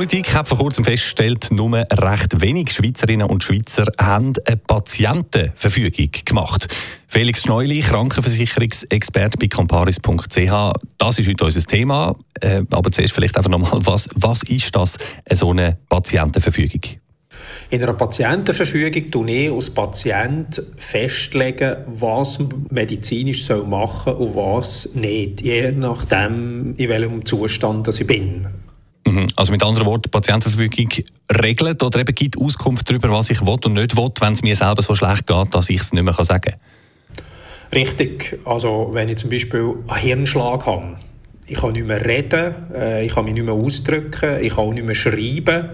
Politik hat vor kurzem festgestellt, nur recht wenig Schweizerinnen und Schweizer haben eine Patientenverfügung gemacht. Felix Schneuli, Krankenversicherungsexperte bei comparis.ch. Das ist heute unser Thema. Äh, aber zuerst vielleicht einfach nochmal, was, was ist das, so eine Patientenverfügung? In einer Patientenverfügung tun ich als Patient festlegen, was medizinisch soll machen und was nicht, je nachdem, in welchem Zustand ich bin. Mhm. Also mit anderen Worten, die Patientenverfügung regelt oder eben gibt Auskunft darüber, was ich will und nicht will, wenn es mir selber so schlecht geht, dass ich es nicht mehr sagen kann. Richtig. Also wenn ich zum Beispiel einen Hirnschlag habe, ich kann nicht mehr reden, äh, ich kann mich nicht mehr ausdrücken, ich kann auch nicht mehr schreiben,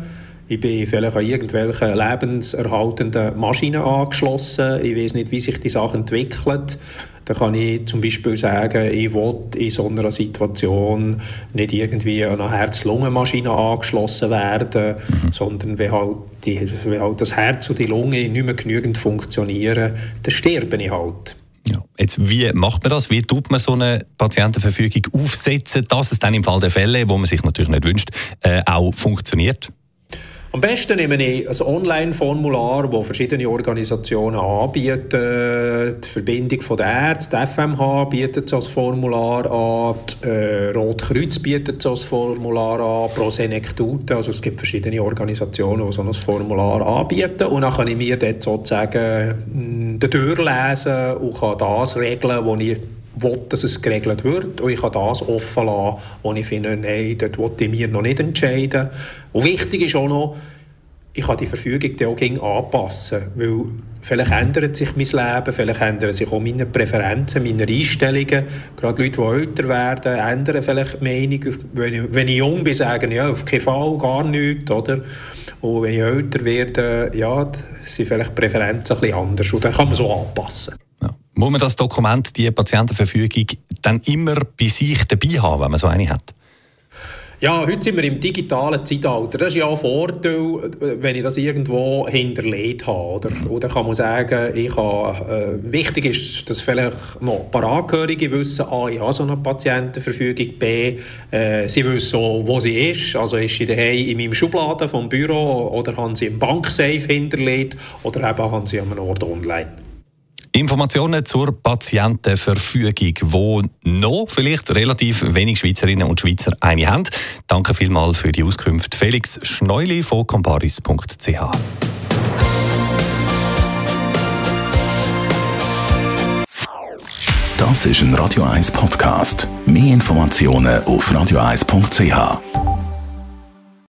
ich bin vielleicht an irgendwelche lebenserhaltenden Maschinen angeschlossen. Ich weiß nicht, wie sich die Sache entwickelt. Da kann ich zum Beispiel sagen, ich will in so einer Situation nicht irgendwie an eine Herz-Lungen-Maschine angeschlossen werden, mhm. sondern wenn halt, die, wenn halt das Herz und die Lunge nicht mehr genügend funktionieren, dann sterbe ich halt. Ja. Jetzt, wie macht man das? Wie tut man so eine Patientenverfügung aufsetzen, dass es dann im Fall der Fälle, wo man sich natürlich nicht wünscht, äh, auch funktioniert? Am besten nehme ich ein Online-Formular, das verschiedene Organisationen anbieten. Die Verbindung der Ärzte, die FMH bietet so ein Formular an, die äh, Rotkreuz bietet so ein Formular an, Prosenectute, also es gibt verschiedene Organisationen, die so ein Formular anbieten. Und dann kann ich mir dort sozusagen hm, durchlesen und kann das regeln, was ich will, dass es geregelt wird. Und ich kann das offen lassen, wo ich finde, nein, dort will ich mir noch nicht entscheiden. Und wichtig ist auch noch, ich kann die Verfügung dann auch anpassen, weil vielleicht ändert sich mein Leben, vielleicht ändern sich auch meine Präferenzen, meine Einstellungen. Gerade Leute, die älter werden, ändern vielleicht die Meinung. Wenn ich, wenn ich jung bin, sagen ja, auf keinen Fall, gar nichts, oder? Und wenn ich älter werde, ja, sind vielleicht Präferenzen ein bisschen anders und dann kann man so anpassen. Muss man das Dokument, die Patientenverfügung, dann immer bei sich dabei haben, wenn man so eine hat? Ja, heute sind wir im digitalen Zeitalter. Das ist ja ein Vorteil, wenn ich das irgendwo hinterlegt habe. Oder, mhm. oder kann man sagen, ich habe, äh, wichtig ist, dass vielleicht noch ein paar Angehörige wissen, A, ich habe so eine Patientenverfügung, B, äh, sie wissen auch, wo sie ist. Also ist sie daheim in meinem Schubladen vom Büro oder haben sie im Banksafe hinterlegt oder eben haben sie an einem Ort online. Informationen zur Patientenverfügung, wo noch vielleicht relativ wenig Schweizerinnen und Schweizer eine haben. Danke vielmals für die Auskunft. Felix Schneuli von comparis.ch. Das ist ein Radio 1 Podcast. Mehr Informationen auf radio1.ch.